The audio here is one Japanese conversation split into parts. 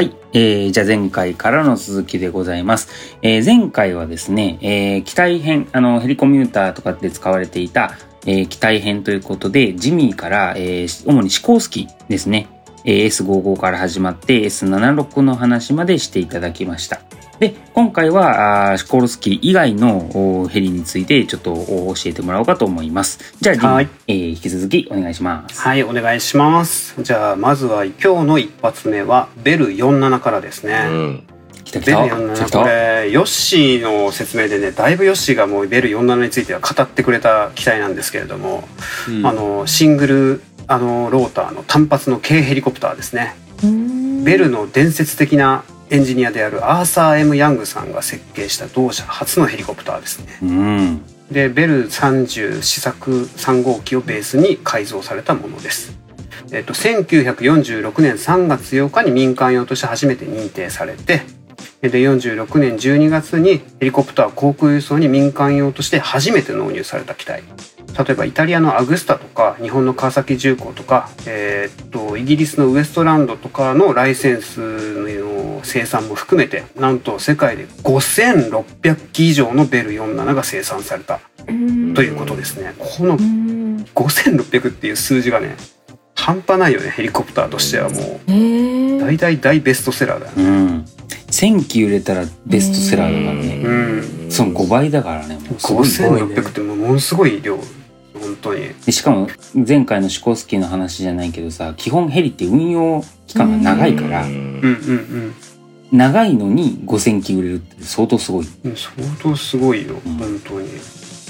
はい。えー、じゃあ前回からの続きでございます。えー、前回はですね、えー、機体編、あの、ヘリコミューターとかで使われていた、えー、機体編ということで、ジミーから、えー、主にシコースキーですね、えー S55 から始まって S76 の話までしていただきました。で、今回は、あーシコールスキー以外のおヘリについてちょっとお教えてもらおうかと思います。じゃあ、はいえー引き続きお願いします。はい、お願いします。じゃあ、まずは今日の一発目は、ベル47からですね。うん。ベル来た来た。来た47、来た。これ、ヨッシーの説明でね、だいぶヨッシーがもうベル47については語ってくれた機体なんですけれども、あの、シングル、あの、ローターの単発の軽ヘリコプターですね。ベルの伝説的なエンジニアであるアーサー・ M・ ヤングさんが設計した同社初のヘリコプターですね。うん。でベル30試作3号機をベースに改造されたものです。えっと、1946年3月8日に民間用として初めて認定されてで46年12月にヘリコプター航空輸送に民間用として初めて納入された機体例えばイタリアのアグスタとか日本の川崎重工とか、えーっとイギリスのウエストランドとかのライセンスの生産も含めてなんと世界で5600機以上のベル47が生産されたということですね。この5600っていう数字がね半端ないよねヘリコプターとしてはもう大大大ベストセラーだようね。ん。1000機売れたらベストセラーだからね。うん。その5倍だからね。もうすごいね。5600ってもうものすごい量本当に。でしかも前回のシコースキーの話じゃないけどさ基本ヘリって運用期間が長いからうんうん長いのに5000機売れるって相当すごい。うん。相当すごいようん本当に。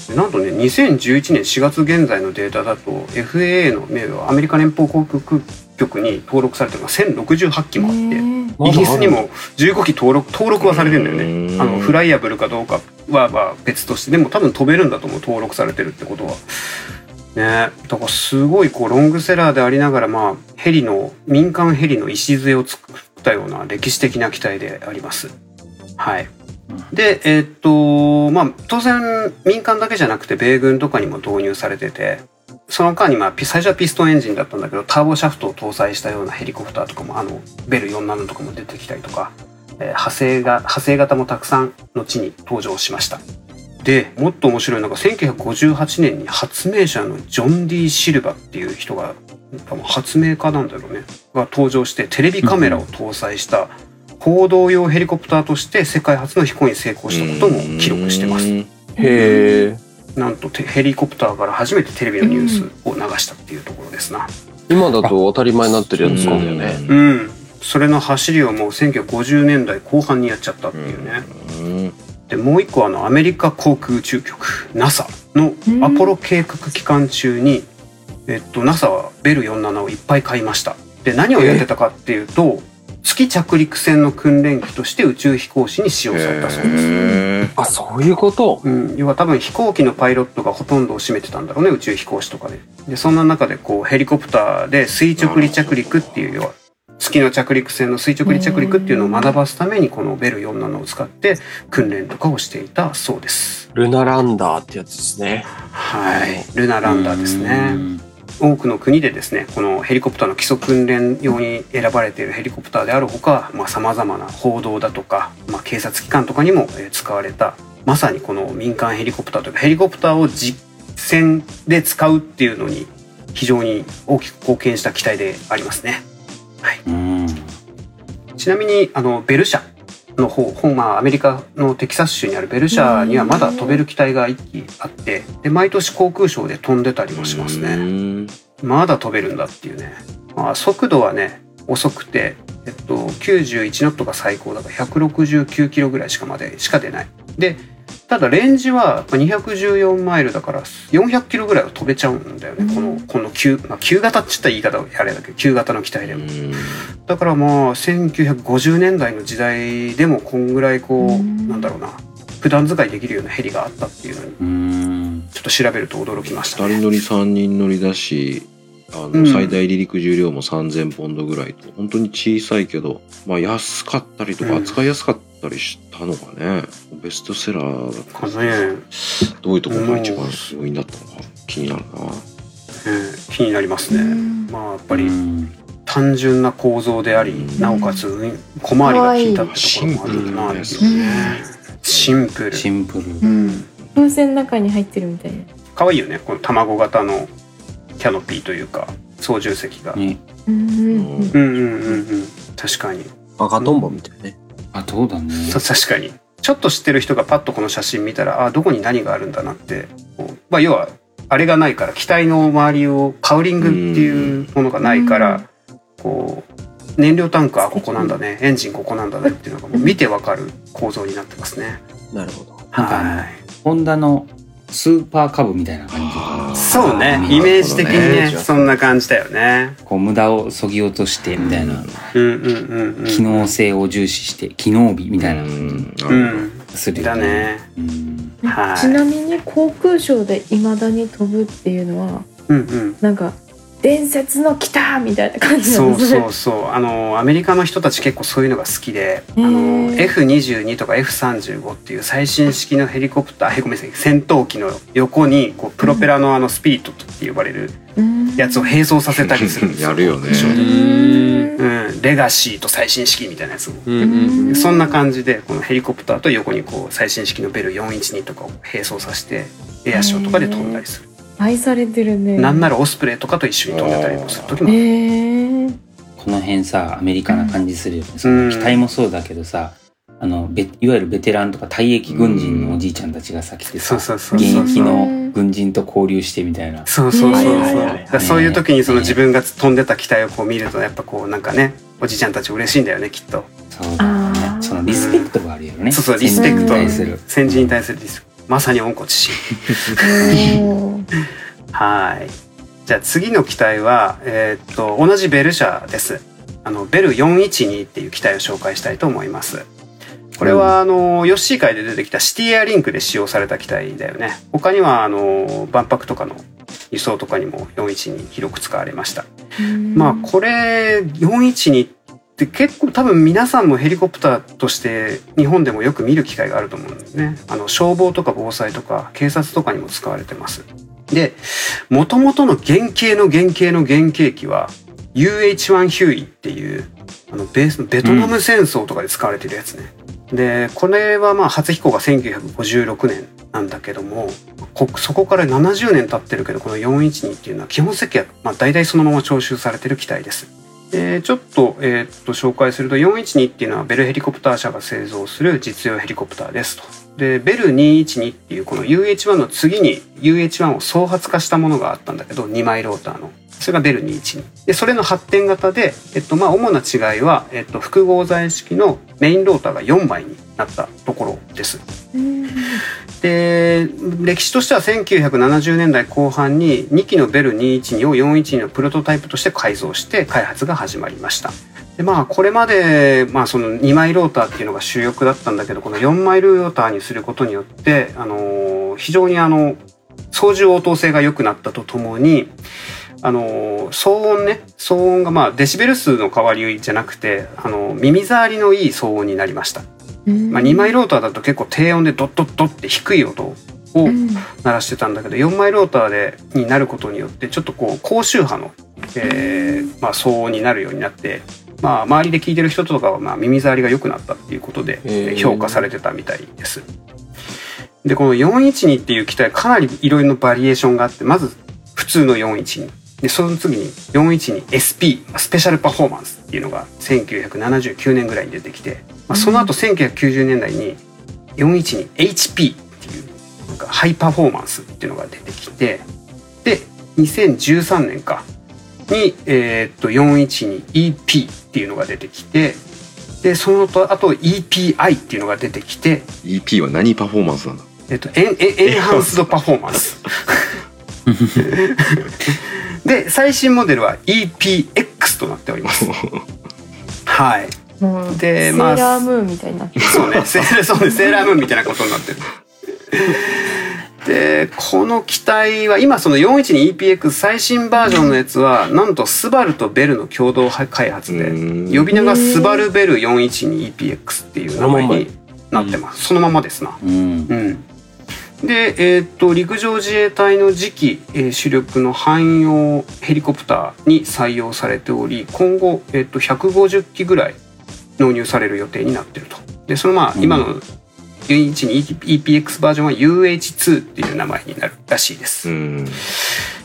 でなんとね2011年4月現在のデータだと FAA の名誉アメリカ連邦航空局に登録されてるのが1068機もあって。イギリスにも15機登録登録はされてんだよね。あのフライアブルかどうかはまあ別としてでも多分飛べるんだと思う登録されてるってことは。ねだからすごいこうロングセラーでありながらまあヘリの民間ヘリの礎を作ったような歴史的な機体であります。はい。で、えーっと、まあ、当然民間だけじゃなくて米軍とかにも導入されてて、その間にまあ、ピ最初はピストンエンジンだったんだけど、ターボシャフトを搭載したようなヘリコプターとかも、あの、ベル47とかも出てきたりとか、えー派生が、派生型もたくさん後に登場しました。で、もっと面白いのが、1958年に発明者のジョン・ディ・シルバっていう人が、多分発明家なんだろうね、が登場して、テレビカメラを搭載した報道用ヘリコプターとして世界初の飛行に成功したことも記録してます。す。へえ。なんとテヘリコプターから初めてテレビのニュースを流したっていうところですな。今だと当たり前になってるやつなんだよね。うん。それの走りをもう1950年代後半にやっちゃったっていうね。うん。で、もう一個あのアメリカ航空宇宙局 NASA のアポロ計画期間中に、えっと NASA はベル47をいっぱい買いました。で、何をやってたかっていうと、月着陸船の訓練機として宇宙飛行士に使用されたそうです。へあ、そういうこと？うん、要は多分飛行機のパイロットがほとんどを占めてたんだろうね宇宙飛行士とかででそんな中でこうヘリコプターで垂直離着陸っていう要は月の着陸船の垂直離着陸っていうのを学ばすためにこのベル47を使って訓練とかをしていたそうですルナランダーってやつですね。はいルナランダーですうねん多くの国でですねこのヘリコプターの基礎訓練用に選ばれているヘリコプターであるほかさまざ、まな報道だとか、まあ、警察機関とかにもえー使われたまさにこの民間ヘリコプターというかヘリコプターを実戦で使うっていうのに非常に大きく貢献した機体でありますね。うんちなみにあのベル社の方本まあアメリカのテキサス州にあるベル社にはまだ飛べる機体が1機あってで毎年航空ショーで飛んでたりもしますね。ね。まだ飛べるんだっていうね。まあ、速度はね、遅くて、えっと、91ノットが最高だから169キロぐらいしかまでしか出ない。で、ただレンジはまあ214マイルだから400キロぐらいは飛べちゃうんだよね。この、この旧、まあ、旧型って言ったら言い方あれだけど、旧型の機体でも。だからまあ、1950年代の時代でもこんぐらいこう、なんだろうな、普段使いできるようなヘリがあったっていうのに、うんちょっと調べると驚きましたね。二人乗り三人乗りだし、あの、うん最大離陸重量も3000ポンドぐらいと、本当に小さいけど、まあ安かったりとかうん扱いやすかったりしたのがね、ベストセラーだった。かね、どういうところが一番すごいんだったのか気になるな。えー気になりますね。まあやっぱりうん。単純な構造であり、うん。なおかつ小回りが効いたってところもある。なっていうね。シンプル。シンプル。うん。風船の中に入ってるみたいな。可愛いよね。この卵型のキャノピーというか操縦席が、ね。うんうんうんうん。うんうん確かに。赤とんぼみたいね。あ、そうだね。そう確かにちょっと知ってる人がパッとこの写真見たらあどこに何があるんだなってまあ要はあれがないから機体の周りをカウリングっていうものがないからこう燃料タンクはここなんだねエンジンここなんだねっていうのがもう見てわかる構造になってますね。なるほど。はいホンダのスーパーカブみたいな感じそうね。イメージ的にねそんな感じだよね。こう無駄をそぎ落としてみたいな、うんうんうんうん。機能性を重視して機能美みたいな、うん。するよだね。ちなみに航空ショーで未だに飛ぶっていうのはうんうん。なんか伝説の来たみたいな感じなそうんですね。そうそうあのアメリカの人たち結構そういうのが好きであへのー F22 とか F35 っていう最新式のヘリコプターえごめんなさい戦闘機の横にこうプロペラのあのスピリットって呼ばれるうん。やつを並走させたりするんですよ。やるよね。うん。うん、レガシーと最新式みたいなやつを。そんな感じでこのヘリコプターと横にこう最新式のベル412とかを並走させてエアショーとかで飛んだりする、愛されてるね。なんならオスプレイとかと一緒に飛んでたりもする時もある。この辺さアメリカな感じするよね、そうん。の機体もそうだけどさあのべいわゆるベテランとか退役軍人のおじいちゃんたちがさ来てさ現役の軍人と交流してみたいな。そうそうそうそう、そういう時にそのね自分が飛んでた機体をこう見るとやっぱこうなんかねおじちゃんたち嬉しいんだよねきっと。そうだよね。そのリスペクトがあるよね。そうそうリスペクト。先人に対する。先人に対するリスペクトまさに温故知新。はい。じゃあ次の機体はえーっと同じベル社です。あのベル412っていう機体を紹介したいと思います。これはあのヨッシー界で出てきたシティエアリンクで使用された機体だよね。他にはあの万博とかの輸送とかにも412広く使われました。まあこれ412って結構多分皆さんもヘリコプターとして日本でもよく見る機会があると思うんですね。あの消防とか防災とか警察とかにも使われてます。で、元々の原型の原型の原型機は UH-1 ヒューイっていうあのベースベトナム戦争とかで使われてるやつね。で、これはまあ初飛行が1956年なんだけども、こそこから70年経ってるけどこの412っていうのは基本設計はまあ大体そのまま徴収されてる機体です。でちょっと,、えーっと紹介すると412っていうのはベルヘリコプター社が製造する実用ヘリコプターですと。でベル212っていうこの UH1 の次に UH1 を総発化したものがあったんだけど2枚ローターの。それがベル212。で、それの発展型で、えっと、まあ、主な違いは、えっと、複合材式のメインローターが4枚になったところです。うん。で歴史としては1970年代後半に2機のベル212を412のプロトタイプとして改造して開発が始まりました。でまあこれまで、まあ、その2枚ローターっていうのが主力だったんだけどこの4枚ローターにすることによって、あの非常にあの操縦応答性が良くなったとともにあの騒音ね騒音がまあデシベル数の代わりじゃなくてあの耳障りのいい騒音になりました。うんまあ、2枚ローターだと結構低音でドッドッドって低い音をうん。鳴らしてたんだけど4枚ローターでになることによってちょっとこう高周波の、えーまあ、騒音になるようになって、まあ、周りで聞いてる人とかはまあ耳障りが良くなったっていうことで評価されてたみたいです。でこの412っていう機体かなりいろいろなバリエーションがあってまず普通の412でその次に 412SP スペシャルパフォーマンスっていうのが1979年ぐらいに出てきて、まあ、その後1990年代に 412HP っていうなんかハイパフォーマンスっていうのが出てきてで2013年かに、えーっと 412EP っていうのが出てきてでそのとあと EPI っていうのが出てきて EP は何パフォーマンスなんだ？えっと、エンエン エンハンスドパフォーマンス。で、最新モデルは EPX となっております。はい。でまあセーラームーンみたいになってる。そうね、セーラそうね、セーラームーンみたいなことになってる。で、この機体は、今その 412EPX 最新バージョンのやつは、なんとスバルとベルの共同開発で、うん。呼び名がスバルベル 412EPX っていう名前になってます。そのままですな。うん。うん、で、えーっと陸上自衛隊の次期、えー主力の汎用ヘリコプターに採用されており今後、えーっと150機ぐらい納入される予定になってると。でそのまあうん今の U1 に EPX バージョンは UH2 っていう名前になるらしいです。うん。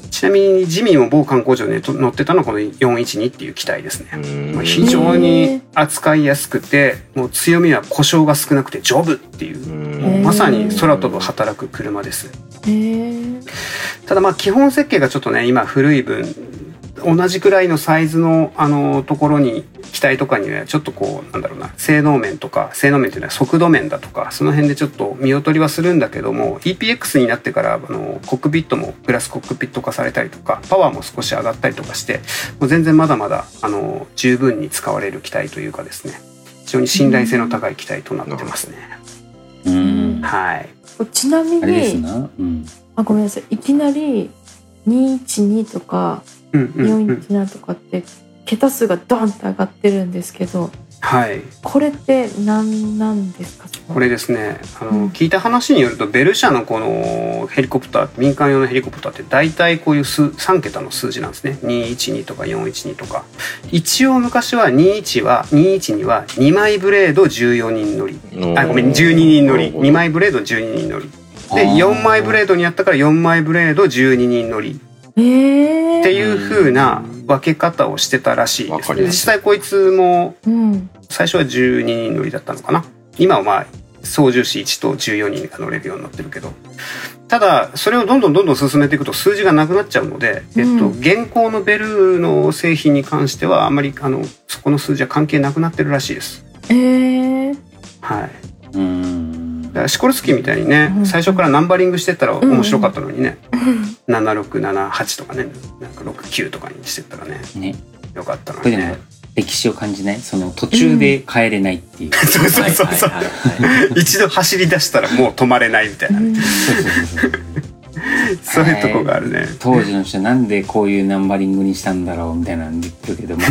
ちなみにジミーも某観光場でと乗ってたのはこの412っていう機体ですね。まあ、非非常に扱いやすくてもう強みは故障が少なくて丈夫っていうもうまさに空飛ぶ働く車ですへえただまあ基本設計がちょっとね今古い分同じくらいのサイズのあのところに機体とかにはちょっとこうなんだろうな性能面とか性能面というのは速度面だとかその辺でちょっと見劣りはするんだけども EPX になってからあのコックピットもグラスコックピット化されたりとかパワーも少し上がったりとかしてもう全然まだまだあの十分に使われる機体というかですね非常に信頼性の高い機体となってますね。うん。はいちなみにな。うん。あごめんなさいいきなり212とかうんうんうん。417とかって桁数がドンって上がってるんですけどはい。これって何なんですか？これですね。あの、うん。聞いた話によるとベル社のこのヘリコプター民間用のヘリコプターって大体こういう数3桁の数字なんですね。212とか412とか。一応昔は21は212は2枚ブレード14人乗り。あごめん12人乗り。2枚ブレード12人乗り。であー。4枚ブレードにやったから4枚ブレード12人乗りえー、っていう風な分け方をしてたらしいですで実際こいつもうん。最初は12人乗りだったのかな。今はまあ操縦士1と14人が乗れるようになってるけど。ただそれをどんどんどんどん進めていくと数字がなくなっちゃうので、えっと、うん現行のベルの製品に関してはあまりあのそこの数字は関係なくなってるらしいです。えー、はいシコルスキーみたいにね、うん。最初からナンバリングしてったら面白かったのにね、うん7678とかねなんか69とかにしてったらね。ね。よかったのこれでもにね。歴史を感じない。その途中で帰れないっていう。そうそうそうそう、一度走り出したらもう止まれないみたいな、うん。そうそうそうそう。そういうとこがあるね。当時の人なんでこういうナンバリングにしたんだろうみたいなの言ってるけども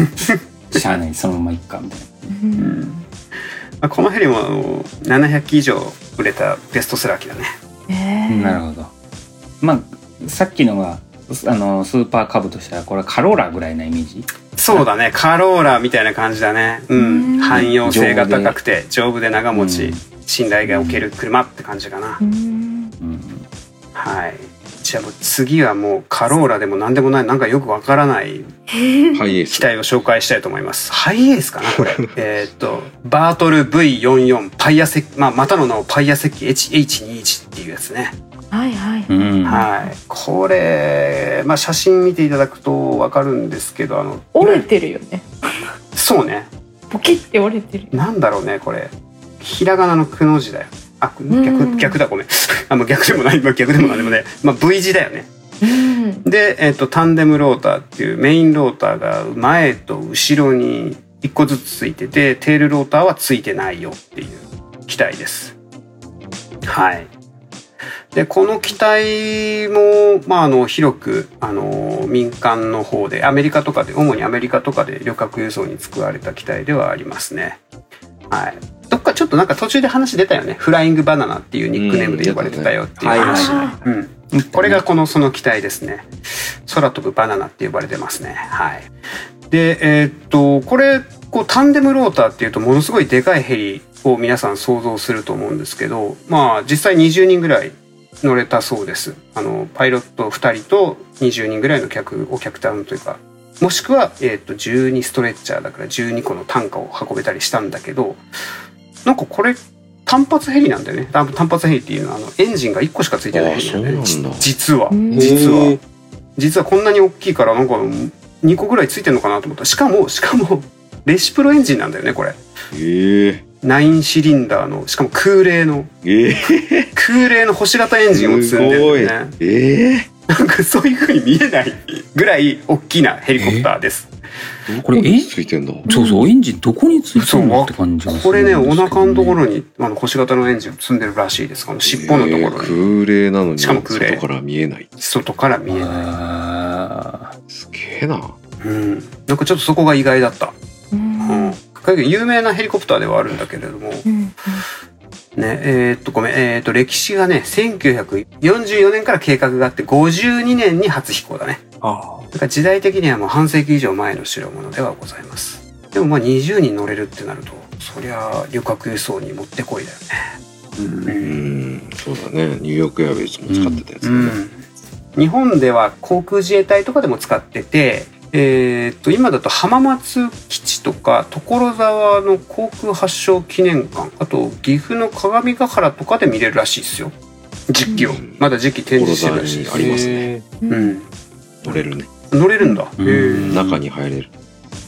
しゃあない。そのままいっかみたいな。うんまあ、このヘリもあの700機以上売れたベストセラー機だね。えー、なるほど。まあさっきのがあのスーパーカブとしたらこれはカローラぐらいなイメージ？そうだね、カローラみたいな感じだね。ううんん、汎用性が高くて丈夫で長持ち、うん信頼がおける車って感じかな。うんうん。はい。じゃあもう次はもうカローラでも何でもないなんかよくわからない。機体を紹介したいと思います。ハイエースかなこれ。えーっとバートル V44 パイアセまあまたの名をパイア石器 H21 っていうやつね。はいはいうん。はい。これまあ写真見ていただくとわかるんですけどあの折れてるよねそうね。ポキって折れてるなんだろうねこれ。ひらがなのくの字だよ。あうん逆逆だごめん。あ逆でもないまあ逆でもなんでもね。まあ V 字だよね。うんで、えっとタンデムローターっていうメインローターが前と後ろに1個ずつついててテールローターはついてないよっていう機体です。はい。でこの機体も、まあ、あの広くあの民間の方でアメリカとかで主にアメリカとかで旅客輸送に使われた機体ではありますね。はい。かちょっとなんか途中で話出たよね。フライングバナナっていうニックネームで呼ばれてたよっていう話。はいはいうん。これがこのその機体ですね。空飛ぶバナナって呼ばれてますね。はい。で、えーっと、これ、こうタンデムローターっていうとものすごいでかいヘリを皆さん想像すると思うんですけど、まあ実際20人ぐらい乗れたそうです。あの、パイロット2人と20人ぐらいの客、お客単というか、もしくは、えーっと、12ストレッチャーだから12個の単価を運べたりしたんだけど、なんかこれ、単発ヘリなんだよね。単単発ヘリっていうのは、あの、エンジンが1個しかついてないヘリなんだよね。実は。うん実は。へー。実は。こんなに大きいからなんか2個ぐらいついてるのかなと思った。しかもしかも レシプロエンジンなんだよねこれ。ええ9シリンダーのしかも空冷の。ええ空冷の星型エンジンを積んでるんだよね。ええなんかそういう風に見えないぐらい大きなヘリコプターです。これえついてんだ。そうそうエンジンどこについてそうるのって感じがすこれるんですけどね。お腹のところにあの星型のエンジンを積んでるらしいです。この尻尾のところええに空冷なのにしかも空冷。外から見えない。外から見えない。あすげえな。うん。なんかちょっとそこが意外だった。うん。うん。有名なヘリコプターではあるんだけれども。うんね、えーっと、ごめん、えーっと、歴史がね、1944年から計画があって、52年に初飛行だね。あだから時代的にはもう半世紀以上前の代物ではございます。でもまあ20人乗れるってなると、そりゃ旅客輸送にもってこいだよね。あ。うんうんそうだねニューヨークエアウェイズも使ってたやつだね、うん、日本では航空自衛隊とかでも使ってて、えーっと今だと浜松基地とか所沢の航空発祥記念館あと岐阜の鏡ヶ原とかで見れるらしいですよ。実機を、うん。まだ実機展示してるらしいありますね。うん、乗れるね。乗れるんだ、うん。中に入れる。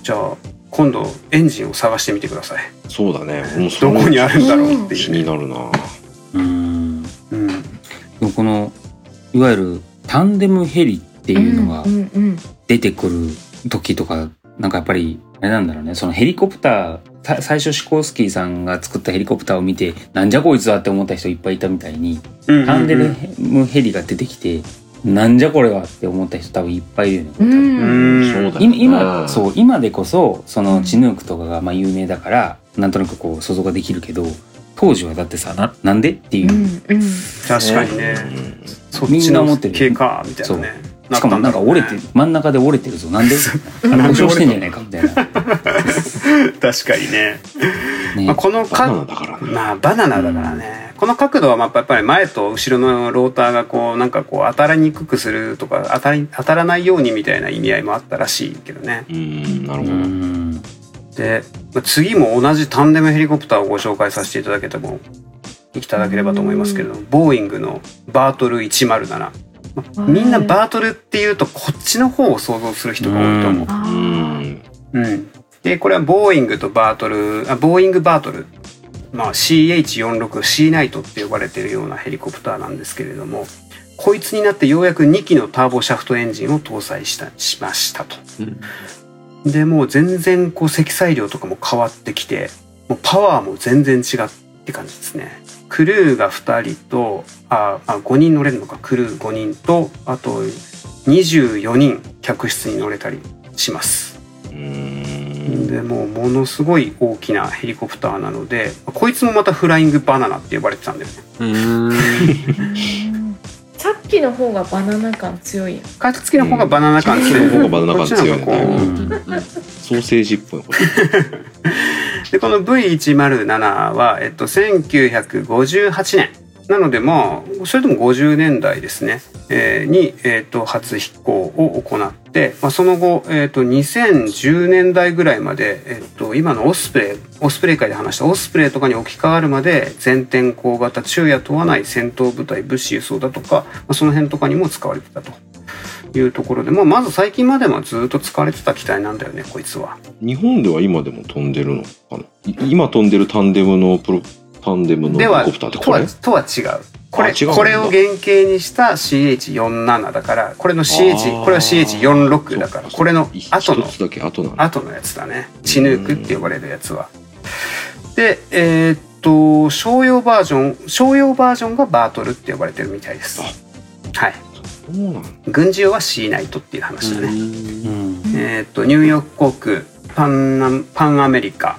じゃあ今度エンジンを探してみてください。そうだね。どのこにあるんだろうって気いう、ねになるな。うん。うん、でもこのいわゆるタンデムヘリっていうのがうんうん出てくる時とかなんかやっぱりあれなんだろうね。そのヘリコプターさ最初シコースキーさんが作ったヘリコプターを見てなんじゃこいつはって思った人いっぱいいたみたいにうんタンデムヘリが出てきてなんじゃこれはって思った人多分いっぱいいるよね。う今今そう今でこそそのチヌークとかがまあ有名だからなんとなくこう想像ができるけど当時はだってさななんでっていう。う、んうん。確かにね、うん。そっちの系かみたいなねしかもなんか折れて真ん中で折れてるぞ。なんで？故障してんじゃないか？みたいな、確かにね、ね。まあ、このバナナかだからね。まあバナナだからね、この角度はまあやっぱり前と後ろのローターがこうなんかこう当たりにくくするとか当たり当たらないようにみたいな意味合いもあったらしいけどね。うんなるほど、うん。でまあ次も同じタンデムヘリコプターをご紹介させていただけてもいただければと思いますけれどもボーイングのバートル107、まあみんなバートルっていうとこっちの方を想像する人が多いと思う。あうーん。うん、でこれはボーイングとバートルあボーイングバートル、まあ、CH46 シーナイトって呼ばれているようなヘリコプターなんですけれどもこいつになってようやく2機のターボシャフトエンジンを搭載したしましたと。でもう全然こう積載量とかも変わってきてもうパワーも全然違って感じですね。クルーが2人とああ5人乗れるのか。クルー5人とあと24人客室に乗れたりします。うん。でもうものすごい大きなヘリコプターなのでこいつもまたフライングバナナって呼ばれてたんだよね。うん。さっきの方がバナナ感強いやん。カツ付きの方がバナナ感強い、うんその方がバナナ感強い。ソーセージっぽいこれ でこの V107 は、えっと、1958年なのでまあそれでも50年代ですね、えーに、えっと、初飛行を行って、まあ、その後、えっと、2010年代ぐらいまで、えっと、今のオスプレイオスプレイ界で話したオスプレイとかに置き換わるまで全天候型昼夜問わない戦闘部隊物資輸送だとか、まあ、その辺とかにも使われてたと。いうところで、まあ、まず最近まではずっと使われてた機体なんだよねこいつは。日本では今でも飛んでるのかな？い今飛んでるタンデムのプロタンデムのヘリコプターってこれとはとは違う。これこれを原型にした CH47 だからこれのあ CH ー。これは CH46 だからこれの一後の後のやつだね。チヌークって呼ばれるやつは。でえーっと商用バージョン商用バージョンがバートルって呼ばれてるみたいです。はい軍事用は C ナイトっていう話だね、うん。えーっとニューヨーク航空パンナパンアメリカ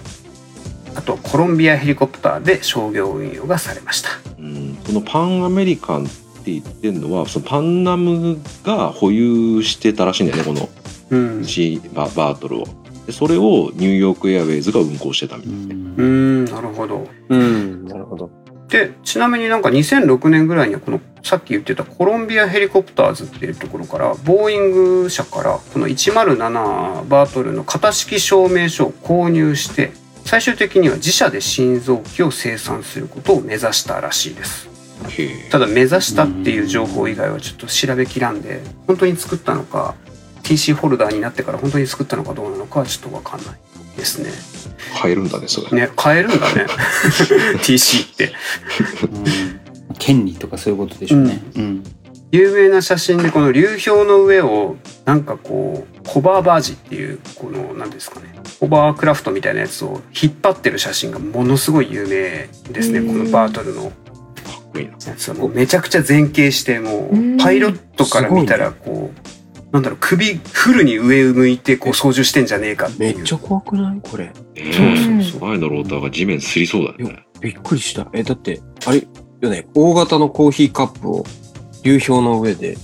あとコロンビアヘリコプターで商業運用がされました。うん。このパンアメリカンって言ってるのはそのパンナムが保有してたらしいんだよねこのうん、C ババートルを。でそれをニューヨークエアウェイズが運行してたみたいな、うーんなるほど。うん。なるほど。でちなみになんか2006年ぐらいにはこのさっき言ってたコロンビアヘリコプターズっていうところからボーイング社からこの107バートルの型式証明書を購入して最終的には自社で新造機を生産することを目指したらしいです。ただ目指したっていう情報以外はちょっと調べきらんで本当に作ったのか TC ホルダーになってから本当に作ったのかどうなのかはちょっと分かんないですね。買えるんだねそれ、ね買えるんだね。TC って。うん。権利とかそういうことでしょうね。うん。有名な写真でこの流氷の上をなんかこうホバーバージっていうこの何ですかね。ホバークラフトみたいなやつを引っ張ってる写真がものすごい有名ですね。うん。このバートルの。めちゃくちゃ前傾してもうん。うパイロットから見たらこうなんだろう首フルに上向いてこう操縦してんじゃねえかっていうめっちゃ怖くない？これ。ねそうそうそう前のローターが地面すりそうだよね。びっくりした。え、だって、あれ？よね、大型のコーヒーカップを流氷の上で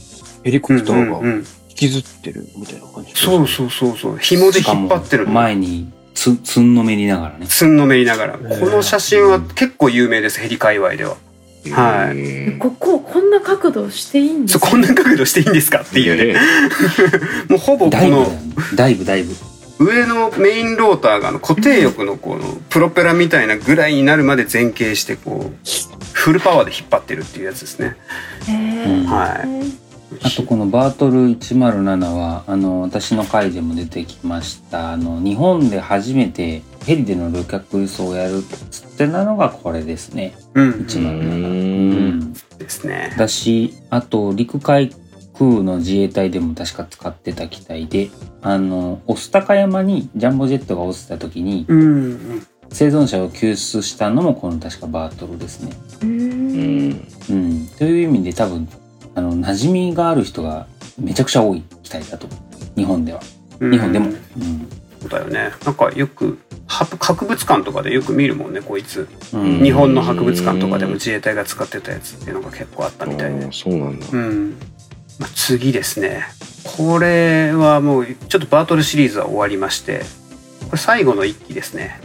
ヘリコプターがうんうんうん引きずってるみたいな感じ。そうそうそうそう紐で引っ張ってるしかもの前につ、つんのめりながらね。つんのめりながらこーの写真は結構有名ですヘリ界隈でははいいこここんな角度していいんですか？こんな角度していいんですかっていうねね。もうほぼこのダイブだよね。ダイブ、ダイブ。上のメインローターがあの固定翼のこのプロペラみたいなぐらいになるまで前傾してこうフルパワーで引っ張ってるっていうやつですねはいあとこのバートル107は、あの、私の回でも出てきました、あの、日本で初めてヘリでの旅客輸送をやるっつってなのがこれですね。うん107。ううんん。ですねだし、あと陸海空の自衛隊でも確か使ってた機体で、あの、御巣鷹山にジャンボジェットが落ちた時に、うんうん生存者を救出したのもこの確かバートルですね。ううんん。うん。という意味で多分、あの、馴染みがある人がめちゃくちゃ多い機体だと。日本では。うん日本でも。うん。そうだよねなんかよくは博物館とかでよく見るもんねこいつうん日本の博物館とかでも自衛隊が使ってたやつっていうのが結構あったみたいでそうなんだ。うん、まあ、次ですねこれはもうちょっとバートルシリーズは終わりましてこれ最後の一機ですね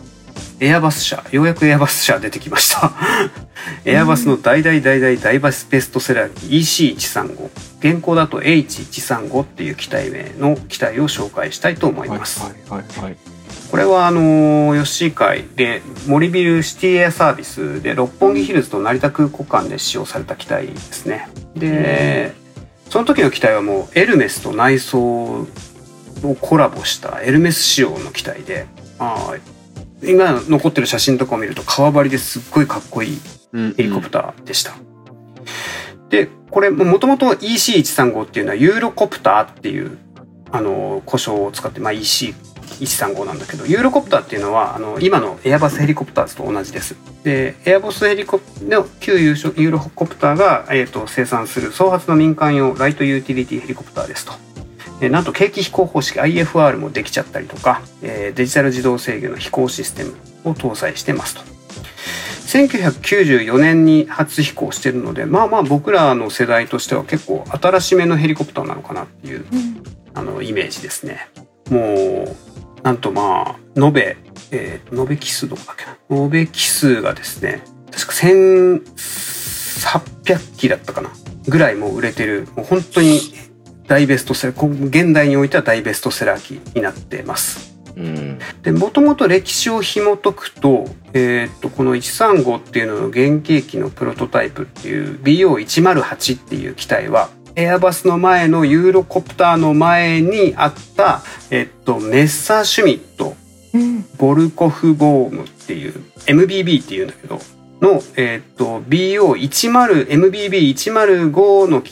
エアバス社ようやくエアバス社出てきました。エアバスの大大大大大バスベストセラー機 EC135 現行だと H135 っていう機体名の機体を紹介したいと思いはいます、はいはいはい。これはあのー、吉井会で森ビルシティエアサービスで六本木ヒルズと成田空港間で使用された機体ですね。でその時の機体はもうエルメスと内装をコラボしたエルメス仕様の機体であー今残ってる写真とかを見ると革張りですっごいかっこいいヘリコプターでした。でこれもともと EC135 っていうのはユーロコプターっていうあの故障を使って、まあ、EC135 なんだけどユーロコプターっていうのはあの今のエアバスヘリコプターズと同じです。でエアバスヘリコプの旧ユーロコプターが、えー、と生産する総発の民間用ライトユーティリティヘリコプターですと。でなんと景気飛行方式 IFR もできちゃったりとか、えーデジタル自動制御の飛行システムを搭載してますと。1994年に初飛行してるのでまあまあ僕らの世代としては結構新しめのヘリコプターなのかなっていううんあのイメージですね。もうなんとまあ延べ、えー、延べ機数どこだっけな延べ機数がですね確か1800機だったかなぐらいもう売れてるもう本当に大ベストセラーこ現代においては大ベストセラー機になってます。うん。でもともと歴史を紐解くと,、えーっとこの135っていうのの原型機のプロトタイプっていう BO108 っていう機体はエアバスの前のユーロコプターの前にあった、えっと、メッサーシュミットうんボルコフボームっていう MBB っていうんだけどの、えっと BO10 MBB105 の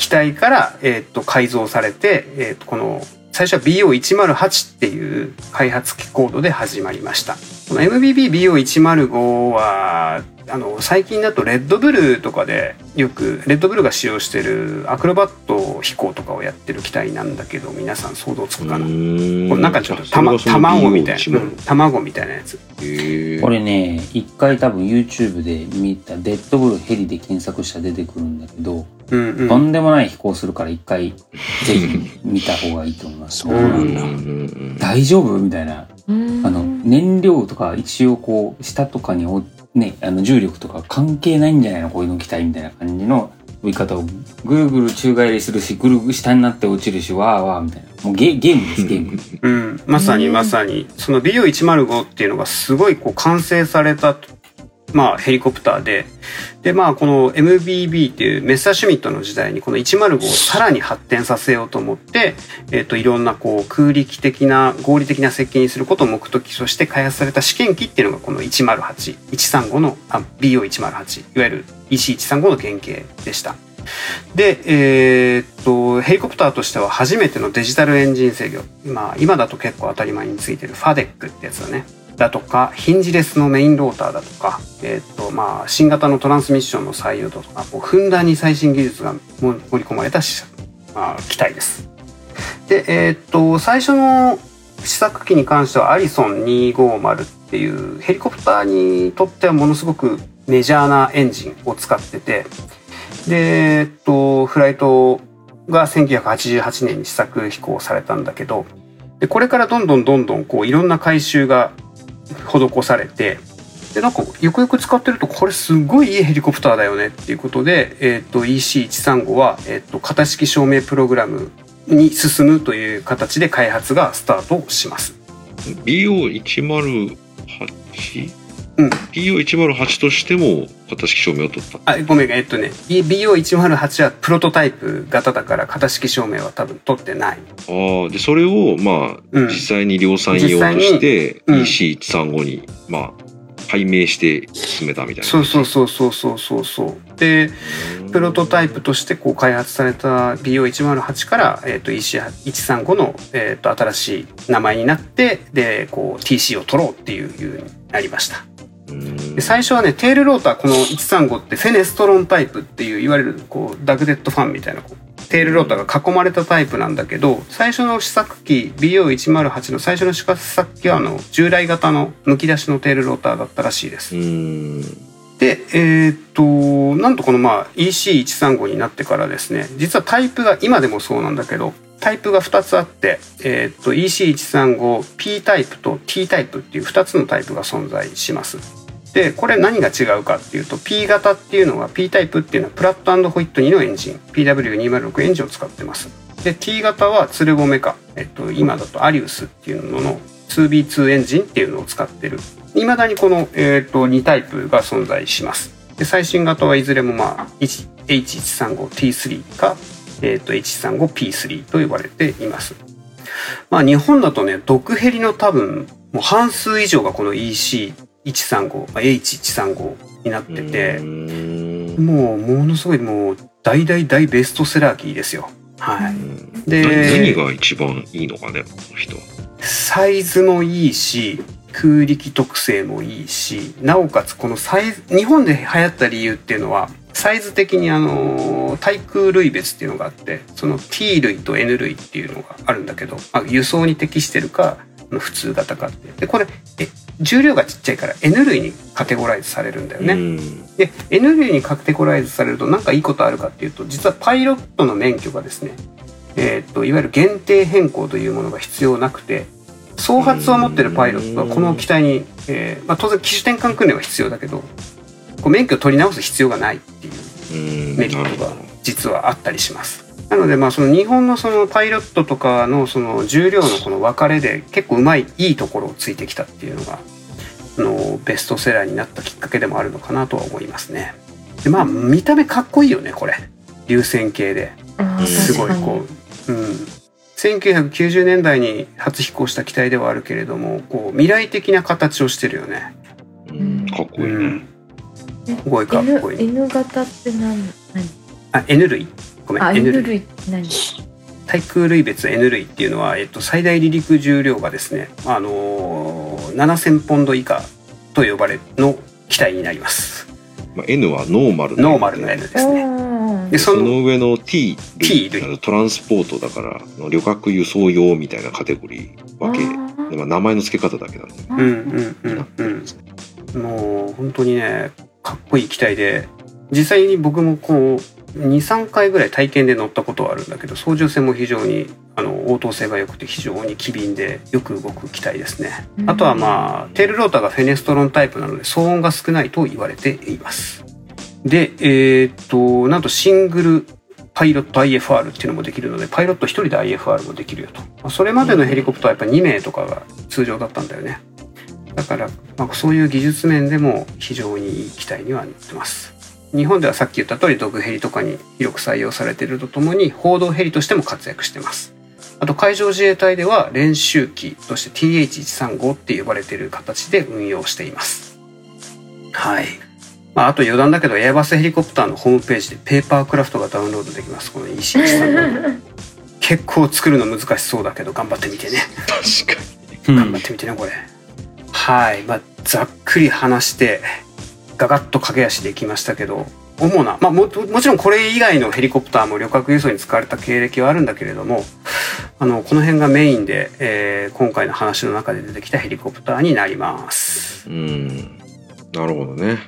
機体から、えっと改造されて、えっとこの最初は BO108 っていう開発コードで始まりました。この MBB-BO105 はあの最近だとレッドブルとかでよくレッドブルが使用してるアクロバット飛行とかをやってる機体なんだけど皆さん想像つくかな、これなんかちょっとたま卵みたいな、うん。卵みたいなやつ。へこれね、一回多分 YouTube で見たデッドブルヘリで検索したら出てくるんだけど、うんうん。とんでもない飛行するから一回ぜひ見た方がいいと思います。そうなんだん大丈夫？みたいな。うんあの、燃料とか一応こう、下とかにお、ね、あの重力とか関係ないんじゃないの？こういうの機体みたいな感じの飛び方をぐるぐる宙返りするし、ぐるぐる下になって落ちるし、わーわーみたいな。もうゲゲームです、ゲーム。うん、まさにうんまさにその BO105 っていうのがすごいこう完成された、まあ、ヘリコプターで。でまあこの MBB っていうメッサーシュミットの時代にこの105をさらに発展させようと思って、えっといろんなこう空力的な合理的な設計にすることを目的として開発された試験機っていうのがこの108135のあ BO108 いわゆる EC135 の原型でした。で、えーっとヘリコプターとしては初めてのデジタルエンジン制御、まあ、今だと結構当たり前についてるファデックってやつだね。だとかヒンジレスのメインローターだとか、えーとまあ、新型のトランスミッションの採用だとかこうふんだんに最新技術が盛り込まれたしまあ、機体です。で、えーっと最初の試作機に関してはアリソン250っていうヘリコプターにとってはものすごくメジャーなエンジンを使っててで、えっとフライトが1988年に試作飛行されたんだけどでこれからどんどんどんどんこういろんな改修が施されてでなんかよくよく使ってるとこれすごいいいヘリコプターだよねっていうことで、えー、と EC135 は、えー、と型式証明プログラムに進むという形で開発がスタートします。BO108? うん BO108 としても型式証明を取ったあごめんえっとね BO108 はプロトタイプ型だから型式証明は多分取ってない。ああでそれをまあ、うん実際に量産用としてうん EC135 に、まあ解明して進めたみたいなそうそうそうそうそうそうそう。でプロトタイプとしてこう開発された BO108 から、えー、と EC135 の、えー、と新しい名前になってでこう TC を取ろうっていう風になりました。うんで最初はねテールローターこの135ってフェネストロンタイプっていういわゆるこうダグデッドファンみたいなテールローターが囲まれたタイプなんだけど最初の試作機 BO108 の最初の試作機はあの従来型のむき出しのテールローターだったらしいですう。んでえーっとなんとこのまあ EC135 になってからですね実はタイプが今でもそうなんだけどタイプが2つあって、えーっと EC135P タイプと T タイプっていう2つのタイプが存在します。でこれ何が違うかっていうと P 型っていうのは P タイプっていうのはプラットホイット2のエンジン。PW206 エンジンを使ってます。で T 型はツルボメか、えっと、今だとアリウスっていうのの 2B2 エンジンっていうのを使ってる。いまだにこの、えー、っと2タイプが存在します。で最新型はいずれも、まあ、H135T3 か、えー、っと H135P3 と呼ばれています。まあ日本だとね毒ヘリの多分もう半数以上がこの EC H135 になってて、もうものすごいもう大大大ベストセラーキーですよ。はい。で、何が一番いいのかね、この人は。サイズもいいし、空力特性もいいし、なおかつこのサイズ、日本で流行った理由っていうのは、サイズ的にあの対空類別っていうのがあってその T 類と N 類っていうのがあるんだけど、まあ、輸送に適してるか普通型かってでこれえ重量がちっちゃいから N 類にカテゴライズされるんだよね。うんで N 類にカテゴライズされると何かいいことあるかっていうと実はパイロットの免許がですね、えー、といわゆる限定変更というものが必要なくて総発を持ってるパイロットはこの機体に、えーまあ、当然機種転換訓練は必要だけどこう免許を取り直す必要がないっていううんメリットが実はあったりします。なのでまあその日本のそのパイロットとかのその重量のこの分かれで結構うまいいいところをついてきたっていうのがあのベストセラーになったきっかけでもあるのかなとは思いますね。でまあ見た目かっこいいよねこれ。流線形で。すごいこう、うん、1990年代に初飛行した機体ではあるけれどもこう未来的な形をしてるよね。うん。かっこいいね、うん、すごいかっこいい。N, N 型って何何？あ N 類ごめんあ N 類。何？対空類別 N 類っていうのは、えっと、最大離陸重量がですね、あのー、7000ポンド以下と呼ばれの機体になります。まあ、N はノーマルノーマルの N ですね。でそのの上の T T 類。類トランスポートだから旅客輸送用みたいなカテゴリー分け。で、まあ、名前の付け方だけなんで。うんうんうん。うん。もう本当にねかっこいい機体で実際に僕もこう23回ぐらい体験で乗ったことはあるんだけど操縦性も非常にあの応答性が良くて非常に機敏でよく動く機体ですね。あとはまあテールローターがフェネストロンタイプなので騒音が少ないと言われています。で、えーっとなんとシングルパイロット IFR っていうのもできるのでパイロット1人で IFR もできるよと、まあそれまでのヘリコプターはやっぱ2名とかが通常だったんだよねだから、まあ、そういう技術面でも非常にいい機体にはなってます日本ではさっき言った通り毒ヘリとかに広く採用されているとともに報道ヘリとしても活躍してます。あと海上自衛隊では練習機として TH135 って呼ばれている形で運用しています。はい。まあ、あと余談だけどエアバスヘリコプターのホームページでペーパークラフトがダウンロードできます。この EC135 結構作るの難しそうだけど頑張ってみてね。確か頑張ってみてねこれ。はい。まあざっくり話してガガッと駆け足できましたけど主な、まあ、ももちろんこれ以外のヘリコプターも旅客輸送に使われた経歴はあるんだけれどもあのこの辺がメインで、えー今回の話の中で出てきたヘリコプターになります。うん。なるほどね、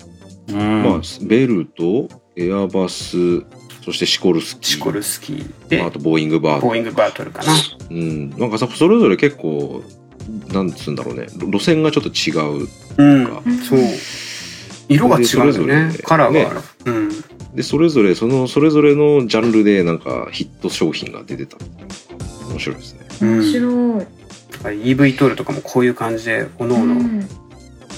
うん。まあベルとエアバスそしてシコルスキー。シコルスキー。でまあ、あとボーイングバーボーイングバートルかな。うん、なんかさそれぞれ結構なんつうんだろうね。路路線がちょっと違ううん。か、そう色が違うんだよそれぞれね。カラーがある、うん。でそれぞれそのそれぞれのジャンルでなんかヒット商品が出てた。面白いですね。面白い。EV トールとかもこういう感じで各う々ん。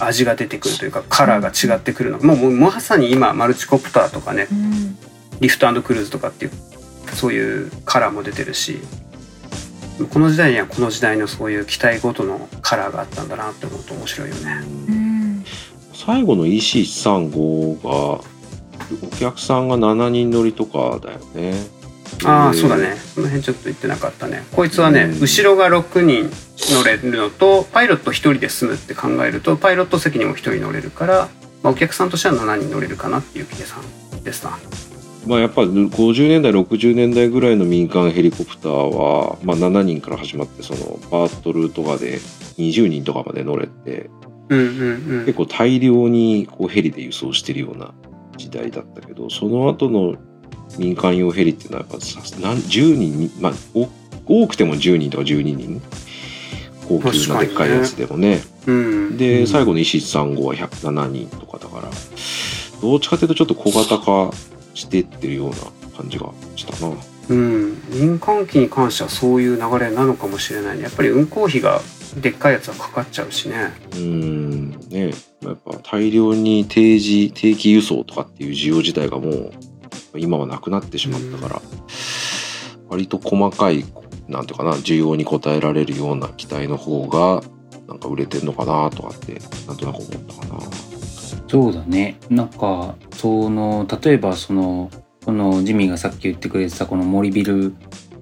味が出てくるというかカラーが違ってくるの。もうもうまさに今マルチコプターとかねうん。リフトクルーズとかっていうそういうカラーも出てるしこの時代にはこの時代のそういう機体ごとのカラーがあったんだなって思うと面白いよね。うん最後の EC135 がお客さんが7人乗りとかだよね。ああでそうだね。その辺ちょっと言ってなかったね。こいつはね、うん。後ろが6人乗れるのとパイロット1人で済むって考えるとパイロット席にも1人乗れるから、まあ、お客さんとしては7人乗れるかなっていう計算ですな。まあやっぱ50年代60年代ぐらいの民間ヘリコプターは、まあ、7人から始まってそのバートルとかで20人とかまで乗れてうんうんうん。結構大量にこうヘリで輸送してるような時代だったけどその後の民間用ヘリっていうのはやっぱさ何10人に、まあ、お多くても10人とか12人高級なでっかいやつでもね。うん。で最後の石35は107人とかだからどっちかというとちょっと小型化してってるような感じがしたな。うん、民間機に関してはそういう流れなのかもしれないね。やっぱり運行費がでっかいやつはかかっちゃうしね。うーん。ね。やっぱ大量に定時定期輸送とかっていう需要自体がもう今はなくなってしまったから、割と細かいなんていうかな需要に応えられるような機体の方がなんか売れてんのかなとかってなんとなく思ったかな。そうだね。なんかその例えばそのこのジミーがさっき言ってくれてたこの森ビル、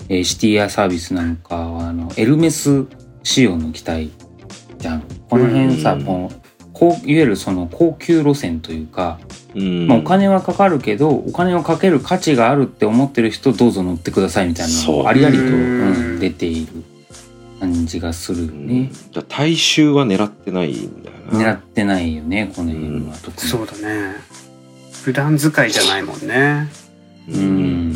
えーシティエアサービスなんかはあのエルメス仕様の機体じゃんこの辺さ、うんもうこういわゆるその高級路線というか、うんまあ、お金はかかるけどお金をかける価値があるって思ってる人どうぞ乗ってくださいみたいなのありありと、うんうん出ている感じがするようんね。じゃあ大衆は狙ってないんだよな。狙ってないよねこの辺は特に。そうだね普段使いじゃないもんねう。ん。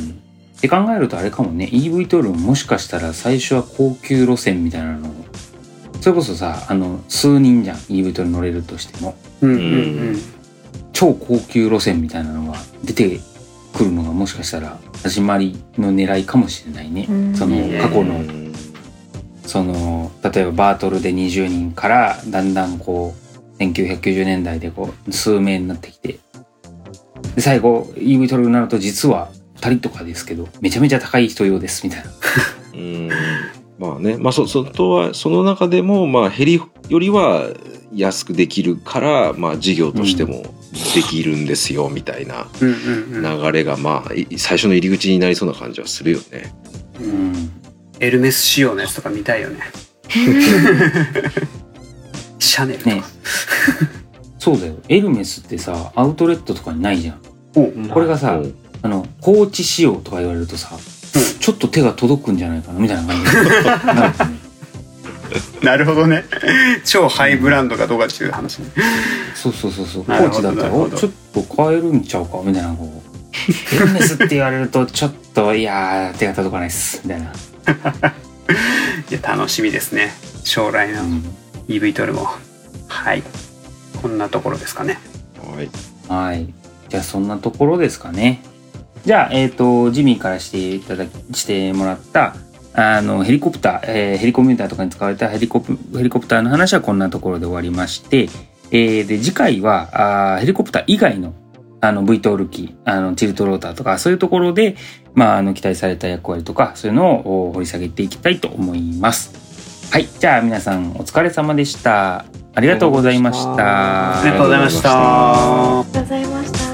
って考えるとあれかもね。EV トールももしかしたら最初は高級路線みたいなのをそれこそさあの数人じゃん。EV トール乗れるとしても。うんうんうん。超高級路線みたいなのが出てくるのがもしかしたら始まりの狙いかもしれないね。うん。その過去の。うんその例えばバートルで20人からだんだんこう1990年代でこう数名になってきて。で最後 EV トルになると実は2人とかですけどめちゃめちゃ高い人用ですみたいな。うん。まあね、まあそ、そとは、その中でも、まあ、ヘリよりは安くできるから、まあ、事業としてもできるんですよ、みたいな流れが、まあ、い最初の入り口になりそうな感じはするよね。うん。エルメス仕様のやつとか見たいよね。シャネルとか、ね。そうだよ。エルメスってさアウトレットとかにないじゃん。お。うこれがさ、うんあの高知仕様とか言われるとさ、ちょっと手が届くんじゃないかなみたいな感じ。になるよねなるほどね。超ハイブランドがどうかっていう話ね。そうそうそうそう。なるほど高知だったらなるほど。おちょっと買えるんちゃうかみたいなこう。エルメスって言われるとちょっといやー手が届かないっすみたいな、いや楽しみですね。将来のうん。EV トルも。はい。こんなところですかね。はい。はい。じゃあそんなところですかねじゃあえっ、とジミーからしていただきしてもらったあのヘリコプター、えーヘリコミューターとかに使われたヘリコプヘリコプターの話はこんなところで終わりまして、えーで次回はあーヘリコプター以外のあの V トール機あのチルトローターとかそういうところで、まあ、あの期待された役割とかそういうのをお掘り下げていきたいと思います。はいじゃあ皆さんお疲れ様でした。ありがとうございました。ありがとうございました